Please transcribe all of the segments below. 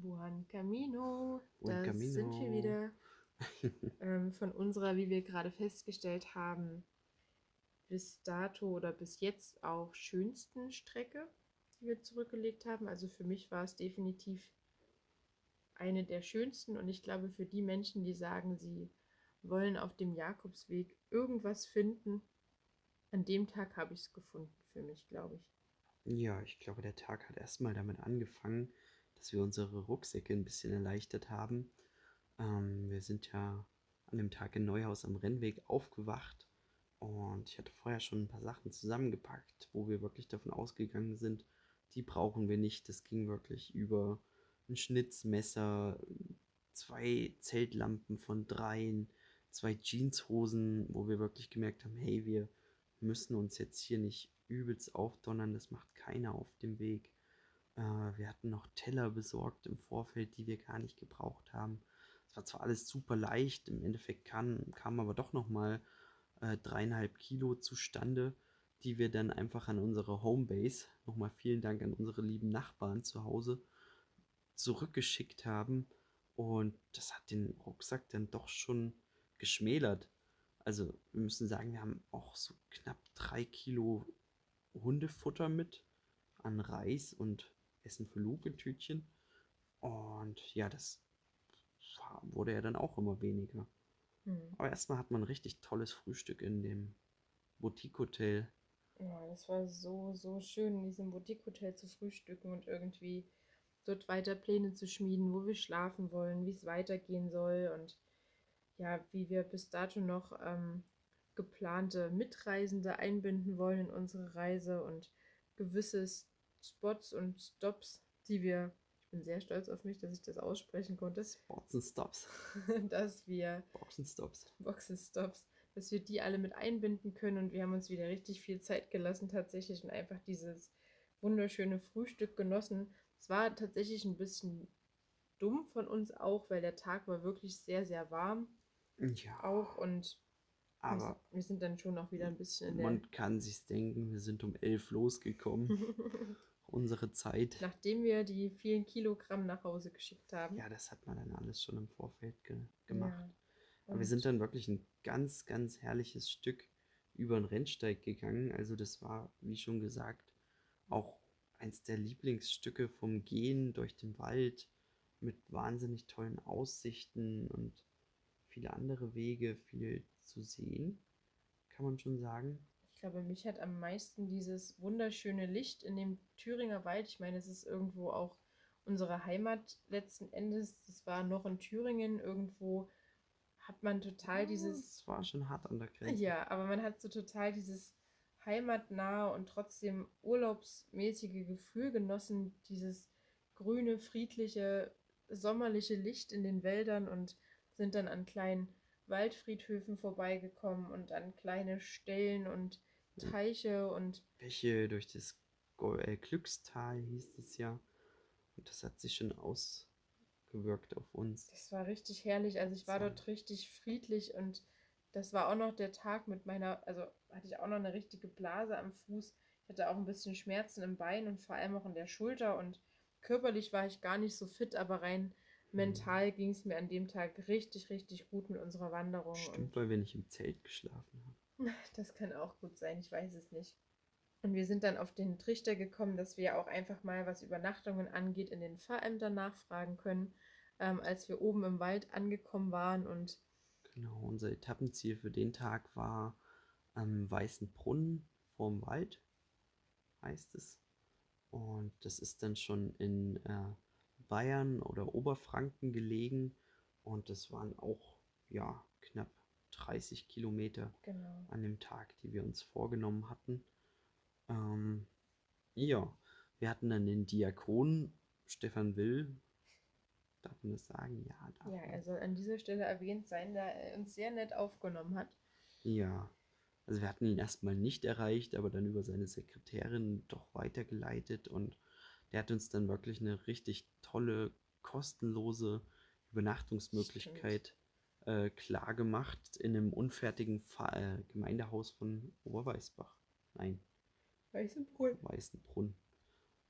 Buon Camino, Buen da sind wir wieder. ähm, von unserer, wie wir gerade festgestellt haben, bis dato oder bis jetzt auch schönsten Strecke, die wir zurückgelegt haben. Also für mich war es definitiv eine der schönsten und ich glaube für die Menschen, die sagen, sie wollen auf dem Jakobsweg irgendwas finden, an dem Tag habe ich es gefunden für mich, glaube ich. Ja, ich glaube, der Tag hat erstmal damit angefangen, dass wir unsere Rucksäcke ein bisschen erleichtert haben. Ähm, wir sind ja an dem Tag in Neuhaus am Rennweg aufgewacht und ich hatte vorher schon ein paar Sachen zusammengepackt, wo wir wirklich davon ausgegangen sind, die brauchen wir nicht. Das ging wirklich über ein Schnitzmesser, zwei Zeltlampen von dreien, zwei Jeanshosen, wo wir wirklich gemerkt haben, hey, wir müssen uns jetzt hier nicht übelst aufdonnern, das macht keiner auf dem Weg. Äh, wir hatten noch Teller besorgt im Vorfeld, die wir gar nicht gebraucht haben. Es war zwar alles super leicht, im Endeffekt kam, kam aber doch nochmal äh, dreieinhalb Kilo zustande, die wir dann einfach an unsere Homebase, nochmal vielen Dank an unsere lieben Nachbarn zu Hause, zurückgeschickt haben. Und das hat den Rucksack dann doch schon geschmälert. Also wir müssen sagen, wir haben auch so knapp drei Kilo Hundefutter mit an Reis und Essen für Luke-Tütchen. Und ja, das wurde ja dann auch immer weniger. Hm. Aber erstmal hat man ein richtig tolles Frühstück in dem Boutique-Hotel. Ja, das war so, so schön, in diesem Boutique-Hotel zu frühstücken und irgendwie dort weiter Pläne zu schmieden, wo wir schlafen wollen, wie es weitergehen soll und ja, wie wir bis dato noch ähm, geplante Mitreisende einbinden wollen in unsere Reise und gewisse Spots und Stops, die wir, ich bin sehr stolz auf mich, dass ich das aussprechen konnte, Spots and Stops. dass wir Box and Stops. Boxenstops, dass wir die alle mit einbinden können und wir haben uns wieder richtig viel Zeit gelassen tatsächlich und einfach dieses wunderschöne Frühstück genossen. Es war tatsächlich ein bisschen dumm von uns auch, weil der Tag war wirklich sehr, sehr warm Ja, auch und wir aber sind, wir sind dann schon noch wieder ein bisschen in der... man kann sich's denken, wir sind um elf losgekommen. Unsere Zeit. Nachdem wir die vielen Kilogramm nach Hause geschickt haben. Ja, das hat man dann alles schon im Vorfeld ge gemacht. Ja. Aber wir sind dann wirklich ein ganz, ganz herrliches Stück über den Rennsteig gegangen. Also das war, wie schon gesagt, auch eins der Lieblingsstücke vom Gehen durch den Wald mit wahnsinnig tollen Aussichten und viele andere Wege, viel zu sehen, kann man schon sagen. Ich glaube, mich hat am meisten dieses wunderschöne Licht in dem Thüringer Wald. Ich meine, es ist irgendwo auch unsere Heimat letzten Endes. Das war noch in Thüringen. Irgendwo hat man total dieses. Das war schon hart an der Grenze. Ja, aber man hat so total dieses heimatnahe und trotzdem urlaubsmäßige Gefühl genossen. Dieses grüne, friedliche, sommerliche Licht in den Wäldern und sind dann an kleinen Waldfriedhöfen vorbeigekommen und an kleine Stellen und Teiche und Bäche durch das äh, Glückstal hieß es ja. Und das hat sich schon ausgewirkt auf uns. das war richtig herrlich. Also ich war So. dort richtig friedlich und das war auch noch der Tag mit meiner, also hatte ich auch noch eine richtige Blase am Fuß. Ich hatte auch ein bisschen Schmerzen im Bein und vor allem auch in der Schulter und körperlich war ich gar nicht so fit, aber rein mental ging es mir an dem Tag richtig, richtig gut mit unserer Wanderung. Stimmt, weil wir nicht im Zelt geschlafen haben. Das kann auch gut sein, ich weiß es nicht. Und wir sind dann auf den Trichter gekommen, dass wir auch einfach mal, was Übernachtungen angeht, in den Pfarrämtern nachfragen können, ähm, als wir oben im Wald angekommen waren und Genau, unser Etappenziel für den Tag war am Weißen Brunnen vorm Wald, heißt es. Und das ist dann schon in äh, Bayern oder Oberfranken gelegen. Und das waren auch, ja, knapp 30 Kilometer genau. an dem Tag, die wir uns vorgenommen hatten. Ähm, ja, wir hatten dann den Diakon Stefan Will. Darf man das sagen? Ja, darf Ja, er soll an dieser Stelle erwähnt sein, da er uns sehr nett aufgenommen hat. Ja, also wir hatten ihn erstmal nicht erreicht, aber dann über seine Sekretärin doch weitergeleitet und der hat uns dann wirklich eine richtig tolle, kostenlose Übernachtungsmöglichkeit äh, klar gemacht in einem unfertigen Fa äh, Gemeindehaus von Oberweißbach. Nein, Weißenbrunn. Weißenbrunn.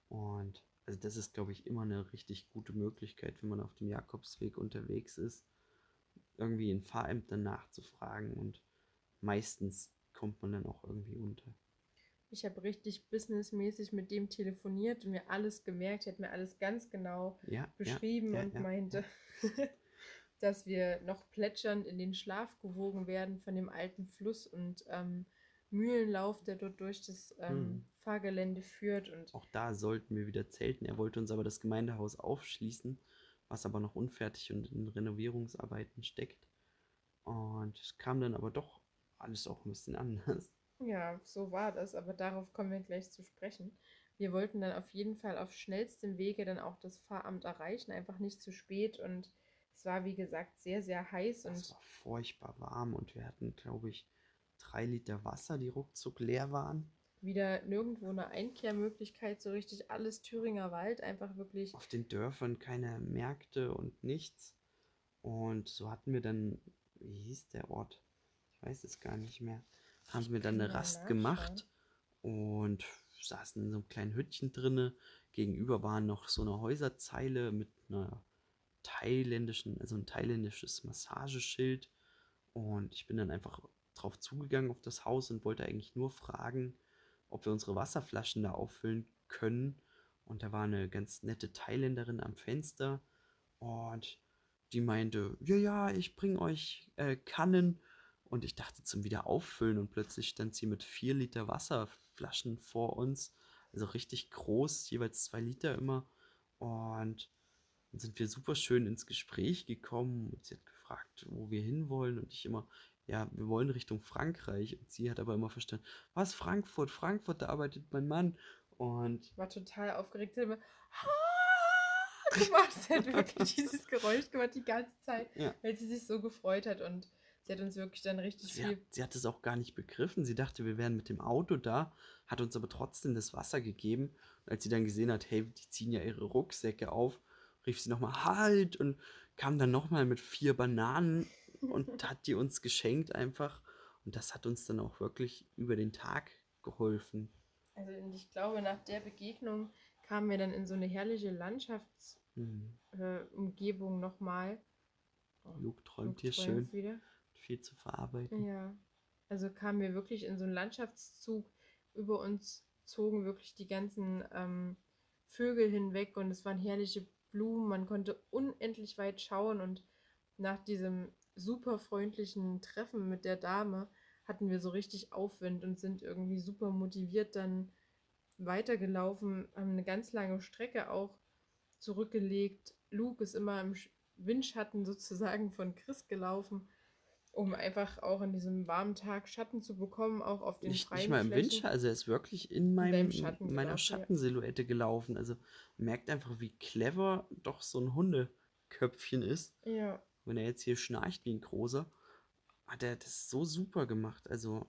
Und Also das ist, glaube ich, immer eine richtig gute Möglichkeit, wenn man auf dem Jakobsweg unterwegs ist, irgendwie in Fahrämtern nachzufragen und meistens kommt man dann auch irgendwie unter. Ich habe richtig businessmäßig mit dem telefoniert und mir alles gemerkt, er hat mir alles ganz genau Ja, beschrieben ja, und ja, meinte, dass wir noch plätschernd in den Schlaf gewogen werden von dem alten Fluss und ähm, Mühlenlauf, der dort durch das ähm, Hm. Fahrgelände führt. Und Auch da sollten wir wieder zelten. Er wollte uns aber das Gemeindehaus aufschließen, was aber noch unfertig und in Renovierungsarbeiten steckt. Und es kam dann aber doch alles auch ein bisschen anders. ja, so war das, aber darauf kommen wir gleich zu sprechen. Wir wollten dann auf jeden Fall auf schnellstem Wege dann auch das Pfarramt erreichen, einfach nicht zu spät. Und es war, wie gesagt, sehr, sehr heiß Es und war furchtbar warm und wir hatten, glaube ich, drei Liter Wasser, die ruckzuck leer waren. wieder nirgendwo eine Einkehrmöglichkeit, so richtig alles Thüringer Wald, einfach wirklich. Auf den Dörfern keine Märkte und nichts. Und so hatten wir dann, wie hieß der Ort? Ich weiß es gar nicht mehr. Haben wir dann eine Rast gemacht und saßen in so einem kleinen Hüttchen drinne. Gegenüber war noch so eine Häuserzeile mit einer thailändischen, also ein thailändisches Massageschild. Und ich bin dann einfach drauf zugegangen auf das Haus und wollte eigentlich nur fragen, ob wir unsere Wasserflaschen da auffüllen können. Und da war eine ganz nette Thailänderin am Fenster und die meinte, ja, ja, ich bringe euch äh, Kannen. Und ich dachte zum Wiederauffüllen und plötzlich stand sie mit vier Liter Wasserflaschen vor uns. Also richtig groß, jeweils zwei Liter immer. Und dann sind wir super schön ins Gespräch gekommen und sie hat gefragt, wo wir hinwollen und ich immer, ja, wir wollen Richtung Frankreich und sie hat aber immer verstanden, was Frankfurt, Frankfurt, da arbeitet mein Mann und war total aufgeregt. Sie hat immer gemacht. Sie hat wirklich dieses Geräusch gemacht die ganze Zeit, Ja. weil sie sich so gefreut hat und sie hat uns wirklich dann richtig sie hat, viel. sie hat es auch gar nicht begriffen. Sie dachte, wir wären mit dem Auto da, hat uns aber trotzdem das Wasser gegeben. Und als sie dann gesehen hat, hey, die ziehen ja ihre Rucksäcke auf, rief sie nochmal Halt und kam dann nochmal mit vier Bananen und hat die uns geschenkt einfach. Und das hat uns dann auch wirklich über den Tag geholfen. Also ich glaube, nach der Begegnung kamen wir dann in so eine herrliche Landschaftsumgebung Hm. äh, nochmal. Luke träumt hier Träumt schön, wieder. viel zu verarbeiten. Ja, also kamen wir wirklich in so einen Landschaftszug. Über uns zogen wirklich die ganzen ähm, Vögel hinweg und es waren herrliche Blumen. Man konnte unendlich weit schauen und nach diesem super freundlichen Treffen mit der Dame hatten wir so richtig Aufwind und sind irgendwie super motiviert dann weitergelaufen, haben eine ganz lange Strecke auch zurückgelegt. Luke ist immer im Sch- Windschatten sozusagen von Chris gelaufen, um einfach auch an diesem warmen Tag Schatten zu bekommen, auch auf den Nicht, freien nicht mal im Flächen. Windschatten, also er ist wirklich in meinem, Schatten in meiner gelaufen, ja. Schattensilhouette gelaufen. Also merkt einfach, wie clever doch so ein Hundeköpfchen ist. Ja, Wenn er jetzt hier schnarcht wie ein großer, hat er das so super gemacht. Also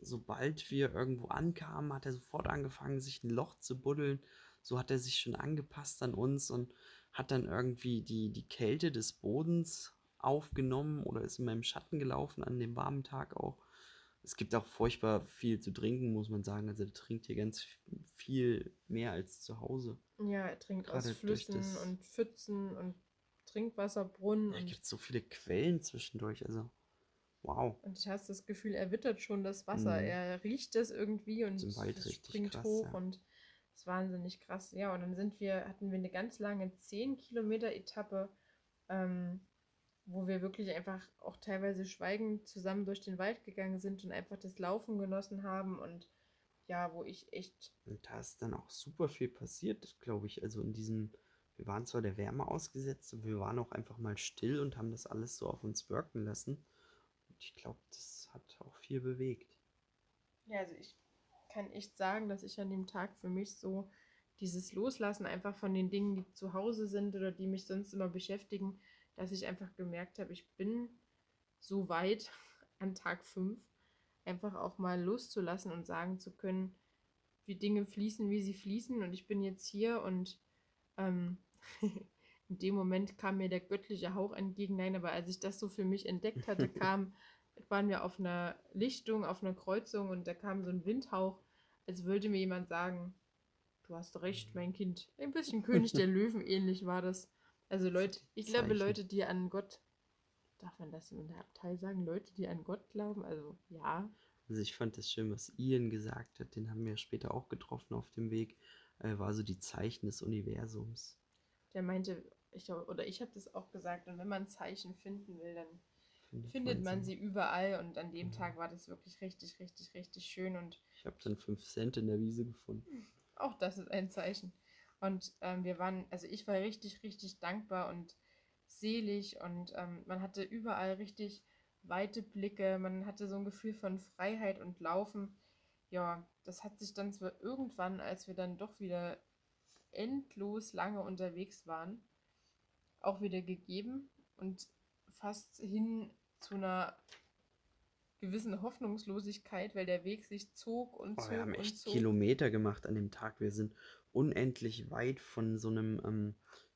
sobald wir irgendwo ankamen, hat er sofort angefangen, sich ein Loch zu buddeln. So hat er sich schon angepasst an uns und hat dann irgendwie die, die Kälte des Bodens aufgenommen oder ist in meinem Schatten gelaufen an dem warmen Tag auch. Es gibt auch furchtbar viel zu trinken, muss man sagen. Also er trinkt hier ganz viel mehr als zu Hause. ja, er trinkt aus Gerade durch Flüssen und Pfützen und Trinkwasserbrunnen Da und, gibt es so viele Quellen zwischendurch. Also wow. und ich hast das Gefühl, er wittert schon das Wasser. Mhm. Er riecht das irgendwie und es richtig springt krass, hoch ja. und es ist wahnsinnig krass. Ja, und dann sind wir, hatten wir eine ganz lange 10 Kilometer Etappe, ähm, wo wir wirklich einfach auch teilweise schweigend zusammen durch den Wald gegangen sind und einfach das Laufen genossen haben und ja, wo ich echt Und da ist dann auch super viel passiert, glaube ich. Also in diesem, wir waren zwar der Wärme ausgesetzt, aber wir waren auch einfach mal still und haben das alles so auf uns wirken lassen. Und ich glaube, das hat auch viel bewegt. Ja, also ich kann echt sagen, dass ich an dem Tag für mich so dieses Loslassen einfach von den Dingen, die zu Hause sind oder die mich sonst immer beschäftigen, dass ich einfach gemerkt habe, ich bin so weit an Tag 5, einfach auch mal loszulassen und sagen zu können, wie Dinge fließen, wie sie fließen und ich bin jetzt hier und ähm, in dem Moment kam mir der göttliche Hauch entgegen. Nein, aber als ich das so für mich entdeckt hatte, kam, waren wir auf einer Lichtung, auf einer Kreuzung und da kam so ein Windhauch, als würde mir jemand sagen, du hast recht, mein Kind. Ein bisschen König der Löwen ähnlich war das. Also Leute, ich glaube. Leute, die an Gott, darf man das in der Abtei sagen? Leute, die an Gott glauben, also ja. Also ich fand das schön, was Ian gesagt hat, den haben wir später auch getroffen auf dem Weg, äh, war so die Zeichen des Universums. Der meinte, ich, oder ich habe das auch gesagt, und wenn man Zeichen finden will, dann Findet, findet man sie überall. Und an dem Ja. Tag war das wirklich richtig, richtig, richtig schön. Und Ich habe dann 5 Cent in der Wiese gefunden. auch das ist ein Zeichen. Und ähm, wir waren, also ich war richtig, richtig dankbar und selig und ähm, man hatte überall richtig weite Blicke, man hatte so ein Gefühl von Freiheit und Laufen. Ja, das hat sich dann zwar irgendwann, als wir dann doch wieder endlos lange unterwegs waren, auch wieder gegeben und fast hin zu einer gewissen Hoffnungslosigkeit, weil der Weg sich zog und Oh, zog wir haben und echt zog. Kilometer gemacht an dem Tag. Wir sind unendlich weit von so einem, ähm,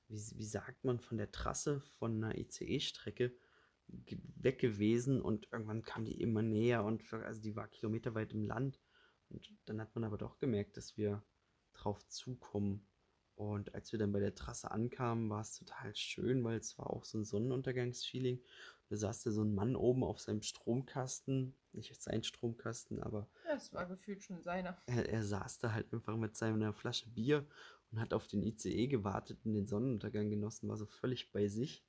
wie, wie sagt man, von der Trasse von einer ICE-Strecke weg gewesen und irgendwann kam die immer näher und also die war kilometerweit im Land. Und dann hat man aber doch gemerkt, dass wir drauf zukommen. Und als wir dann bei der Trasse ankamen, war es total schön, weil es war auch so ein Sonnenuntergangsfeeling. Da saß da so ein Mann oben auf seinem Stromkasten, nicht sein Stromkasten, aber Ja, es war gefühlt schon seiner. er, er saß da halt einfach mit seiner Flasche Bier und hat auf den ICE gewartet und den Sonnenuntergang genossen, war so völlig bei sich.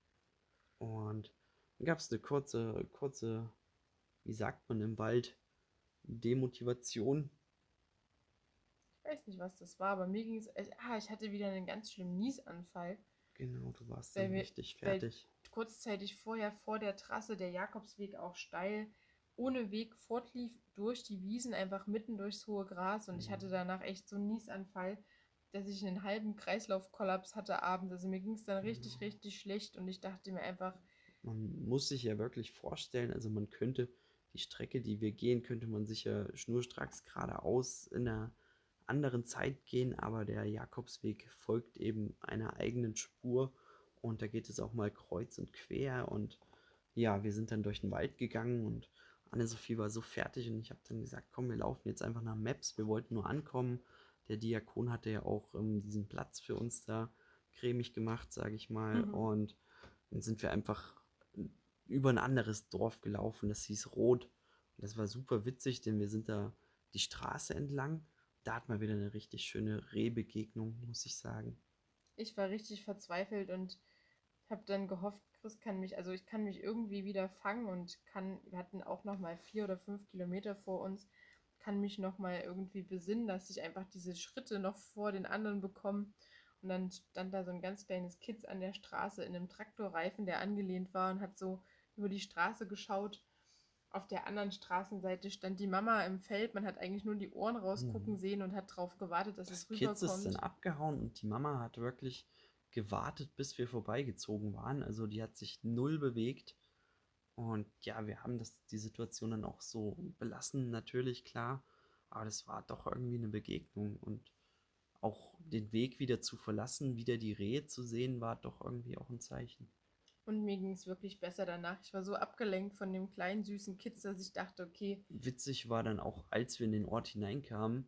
Und dann gab es eine kurze, kurze, wie sagt man im Wald, Demotivation. Ich weiß nicht, was das war, aber mir ging es. Ah, ich hatte wieder einen ganz schlimmen Niesanfall. Genau, du warst dann wir- richtig fertig. Kurzzeitig vorher vor der Trasse, der Jakobsweg auch steil, ohne Weg fortlief durch die Wiesen, einfach mitten durchs hohe Gras. Und ich hatte Mhm. danach echt so einen Niesanfall, dass ich einen halben Kreislaufkollaps hatte abends. Also mir ging es dann richtig, Mhm. richtig schlecht und ich dachte mir einfach, Man muss sich ja wirklich vorstellen, also man könnte die Strecke, die wir gehen, könnte man sicher schnurstracks geradeaus in einer anderen Zeit gehen, aber der Jakobsweg folgt eben einer eigenen Spur und da geht es auch mal kreuz und quer und ja, wir sind dann durch den Wald gegangen und Anne-Sophie war so fertig und ich habe dann gesagt, komm, wir laufen jetzt einfach nach Maps, wir wollten nur ankommen. Der Diakon hatte ja auch ähm, diesen Platz für uns da cremig gemacht, sage ich mal. Mhm. Und dann sind wir einfach über ein anderes Dorf gelaufen, das hieß Rot. Und das war super witzig, denn wir sind da die Straße entlang. Da hat man wieder eine richtig schöne Rehbegegnung, muss ich sagen. ich war richtig verzweifelt und habe dann gehofft, Chris kann mich, also ich kann mich irgendwie wieder fangen und kann, wir hatten auch noch mal vier oder fünf Kilometer vor uns, kann mich noch mal irgendwie besinnen, dass ich einfach diese Schritte noch vor den anderen bekomme. Und dann stand da so ein ganz kleines Kitz an der Straße in einem Traktorreifen, der angelehnt war und hat so über die Straße geschaut. Auf der anderen Straßenseite stand die Mama im Feld. Man hat eigentlich nur die Ohren rausgucken Mhm. sehen und hat darauf gewartet, dass Das es Kitz ist dann rüberkommt. abgehauen und die Mama hat wirklich gewartet, bis wir vorbeigezogen waren. Also die hat sich null bewegt. Und ja, wir haben das, die Situation dann auch so belassen, natürlich, klar. Aber das war doch irgendwie eine Begegnung. Und auch den Weg wieder zu verlassen, wieder die Rehe zu sehen, war doch irgendwie auch ein Zeichen. Und mir ging es wirklich besser danach. Ich war so abgelenkt von dem kleinen süßen Kitz, dass ich dachte, okay, Witzig war dann auch, als wir in den Ort hineinkamen,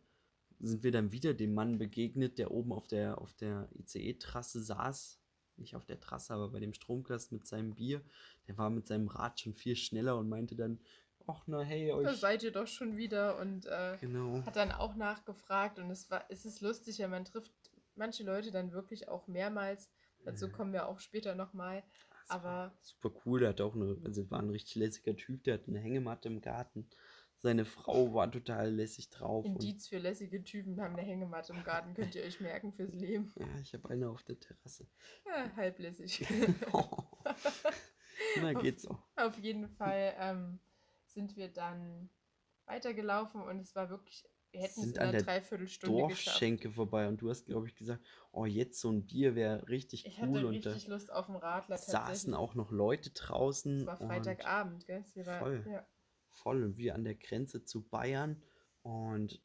sind wir dann wieder dem Mann begegnet, der oben auf der, auf der ICE-Trasse saß. Nicht auf der Trasse, aber bei dem Stromkasten mit seinem Bier. Der war mit seinem Rad schon viel schneller und meinte dann, ach na hey, da euch. seid ihr doch schon wieder und äh, Genau. hat dann auch nachgefragt und es war, es ist lustig, ja, man trifft manche Leute dann wirklich auch mehrmals. Dazu kommen wir auch später nochmal. Aber super cool, der hat auch eine, also war ein richtig lässiger Typ, der hat eine Hängematte im Garten. Seine Frau war total lässig drauf. Indiz für lässige Typen haben eine Hängematte im Garten, könnt ihr euch merken fürs Leben. ja, ich habe eine auf der Terrasse. Ja, halblässig. Na, geht so. Auf jeden Fall ähm, sind wir dann weitergelaufen und es war wirklich, wir hätten es Sind in an einer der Dreiviertelstunde geschafft. Dorfschenke vorbei und du hast, glaube ich, gesagt, oh, jetzt so ein Bier wäre richtig Ich cool hatte und da richtig Lust auf einen Radler saßen auch noch Leute draußen Es war Freitagabend, gell? Sie war, Voll. Ja. voll und wir an der Grenze zu Bayern und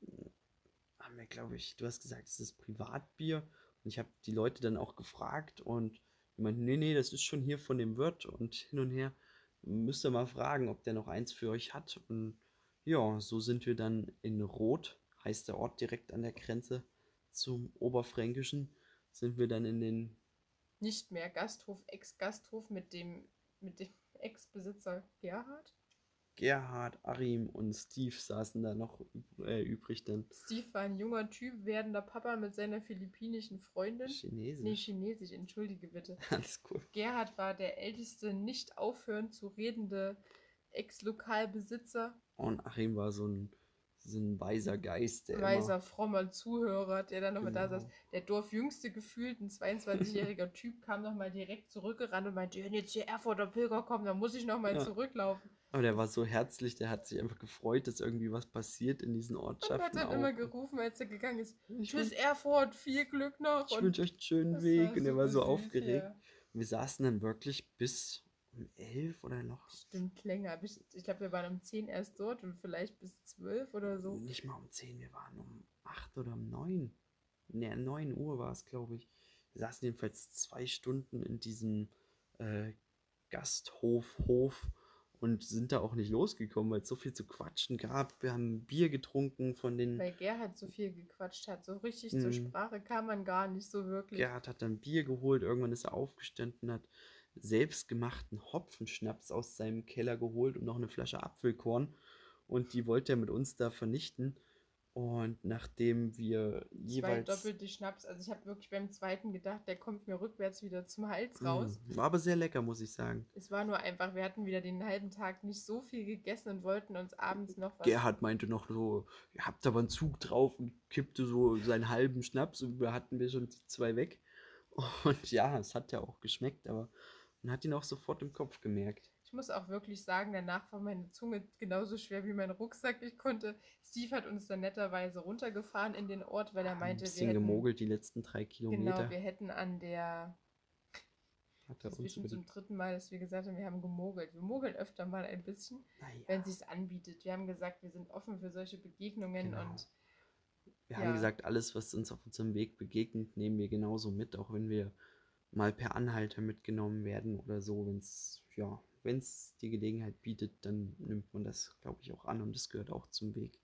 haben wir, glaube ich, du hast gesagt, es ist Privatbier und ich habe die Leute dann auch gefragt und die meinten, nee, nee, das ist schon hier von dem Wirt und hin und her. Müsst ihr mal fragen, ob der noch eins für euch hat und ja, so sind wir dann in Rot, heißt der Ort direkt an der Grenze, zum Oberfränkischen sind wir dann in den Nicht mehr Gasthof, Ex-Gasthof mit dem, mit dem Ex-Besitzer Gerhard. Gerhard, Arim und Steve saßen da noch äh, übrig dann. Steve war ein junger Typ, werdender Papa mit seiner philippinischen Freundin. Chinesisch. Nee, chinesisch, entschuldige bitte. Alles cool. Gerhard war der älteste, nicht aufhörend zu redende Ex-Lokalbesitzer, Und Achim war so ein, so ein weiser Geist, der weiser, frommer Zuhörer, der dann nochmal da Genau. saß. Der Dorfjüngste gefühlt, ein 22-jähriger Typ, kam nochmal direkt zurückgerannt und meinte, wenn jetzt hier Erfurter Pilger kommen, dann muss ich nochmal Ja. zurücklaufen. immer, aber der war so herzlich, der hat sich einfach gefreut, dass irgendwie was passiert in diesen Und Ortschaften. hat dann auch. immer gerufen, als er gegangen ist, ich tschüss Erfurt, viel Glück noch. ich Und wünsche euch einen schönen Weg. Und er war so süß, aufgeregt. ja. Wir saßen dann wirklich bis um elf oder noch. Stimmt länger. Ich glaube, wir waren um 10 erst dort und vielleicht bis 12 oder so. Nicht mal um 10, wir waren um 8 oder um 9. Ne, 9 Uhr war es, glaube ich. Wir saßen jedenfalls zwei Stunden in diesem äh, Gasthof, Hof und sind da auch nicht losgekommen, weil es so viel zu quatschen gab. Wir haben Bier getrunken von den. Weil Gerhard so viel gequatscht hat. So richtig zur Mhm. Sprache kam man gar nicht so wirklich. Gerhard hat dann Bier geholt, irgendwann ist er aufgestanden, hat selbstgemachten Hopfenschnaps aus seinem Keller geholt und noch eine Flasche Apfelkorn. Und die wollte er mit uns da vernichten. Und nachdem wir Zwei jeweils. doppelte Schnaps. Also ich habe wirklich beim zweiten gedacht, der kommt mir rückwärts wieder zum Hals Mm, raus. War aber sehr lecker, muss ich sagen. Es war nur einfach, wir hatten wieder den halben Tag nicht so viel gegessen und wollten uns abends noch was. Gerhard meinte noch so, ihr habt aber einen Zug drauf und kippte so seinen halben Schnaps und wir hatten wir schon die zwei weg. Und ja, es hat ja auch geschmeckt, aber man hat ihn auch sofort im Kopf gemerkt. Ich muss auch wirklich sagen, danach war meine Zunge genauso schwer wie mein Rucksack. Ich konnte. Steve hat uns dann netterweise runtergefahren in den Ort, weil er Ein meinte, wir bisschen hätten, gemogelt die letzten drei Kilometer. genau, wir hätten an der hat er Das ist zum dritten Mal, dass wir gesagt haben, wir haben gemogelt. Wir mogeln öfter mal ein bisschen, naja, wenn es sich anbietet. Wir haben gesagt, wir sind offen für solche Begegnungen Genau. und wir ja. haben gesagt, alles, was uns auf unserem Weg begegnet, nehmen wir genauso mit, auch wenn wir mal per Anhalter mitgenommen werden oder so, wenn es ja, wenn es die Gelegenheit bietet, dann nimmt man das, glaube ich, auch an und das gehört auch zum Weg.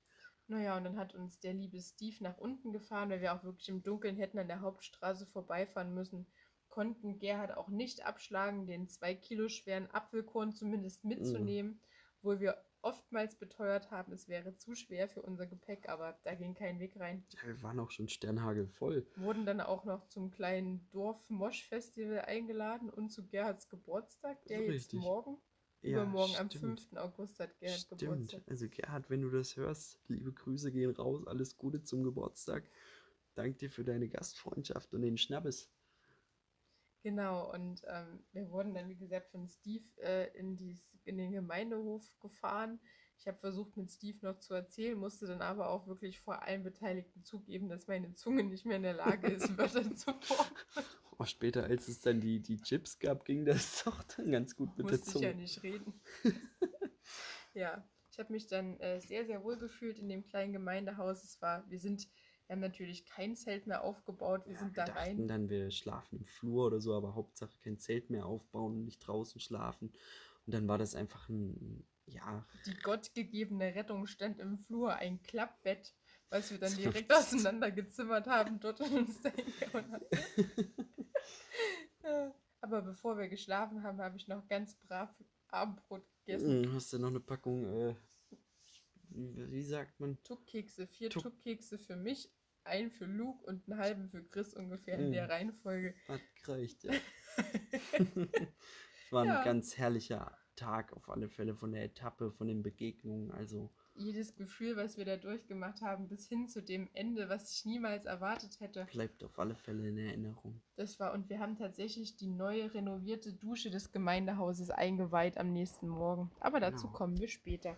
naja, und dann hat uns der liebe Steve nach unten gefahren, weil wir auch wirklich im Dunkeln hätten an der Hauptstraße vorbeifahren müssen. Konnten Gerhard auch nicht abschlagen, den zwei Kilo schweren Apfelkorn zumindest mitzunehmen, obwohl wir oftmals beteuert haben, es wäre zu schwer für unser Gepäck, aber da ging kein Weg rein. Ja, wir waren auch schon sternhagelvoll. wurden dann auch noch zum kleinen Dorf-Mosch-Festival eingeladen und zu Gerhards Geburtstag, der jetzt Richtig. morgen, Ja, übermorgen am stimmt. 5. August hat Gerhard Stimmt. Geburtstag. Also Gerhard, wenn du das hörst, liebe Grüße gehen raus, alles Gute zum Geburtstag. Dank dir für deine Gastfreundschaft und den Schnappes. Genau, und ähm, wir wurden dann, wie gesagt, von Steve äh, in, dies, in den Gemeindehof gefahren. Ich habe versucht, mit Steve noch zu erzählen, musste dann aber auch wirklich vor allen Beteiligten zugeben, dass meine Zunge nicht mehr in der Lage ist, Wörter zu formen. Oh, später, als es dann die, die Chips gab, ging das doch dann ganz gut mit der musste ich ja Zunge. nicht reden. ja, ich habe mich dann äh, sehr, sehr wohl gefühlt in dem kleinen Gemeindehaus. Es war, wir sind, wir haben natürlich kein Zelt mehr aufgebaut, wir Ja, sind wir da dachten rein. dann, wir schlafen im Flur oder so, aber Hauptsache kein Zelt mehr aufbauen und nicht draußen schlafen. Und dann war das einfach ein, ja, Die gottgegebene Rettung stand im Flur, ein Klappbett, was wir dann direkt auseinandergezimmert haben, dort in uns da hingehauen haben. Aber bevor wir geschlafen haben, habe ich noch ganz brav Abendbrot gegessen. Mm, hast du noch eine Packung, äh, wie, wie sagt man? Tuckkekse, vier Tuck- Tuckkekse für mich, einen für Luke und einen halben für Chris ungefähr in der Reihenfolge. Hat gereicht, ja. Es war ein Ja. ganz herrlicher Tag auf alle Fälle von der Etappe, von den Begegnungen. Also Jedes Gefühl, was wir da durchgemacht haben, bis hin zu dem Ende, was ich niemals erwartet hätte. bleibt auf alle Fälle in Erinnerung. Das war, und wir haben tatsächlich die neue renovierte Dusche des Gemeindehauses eingeweiht am nächsten Morgen. Aber dazu Genau. kommen wir später.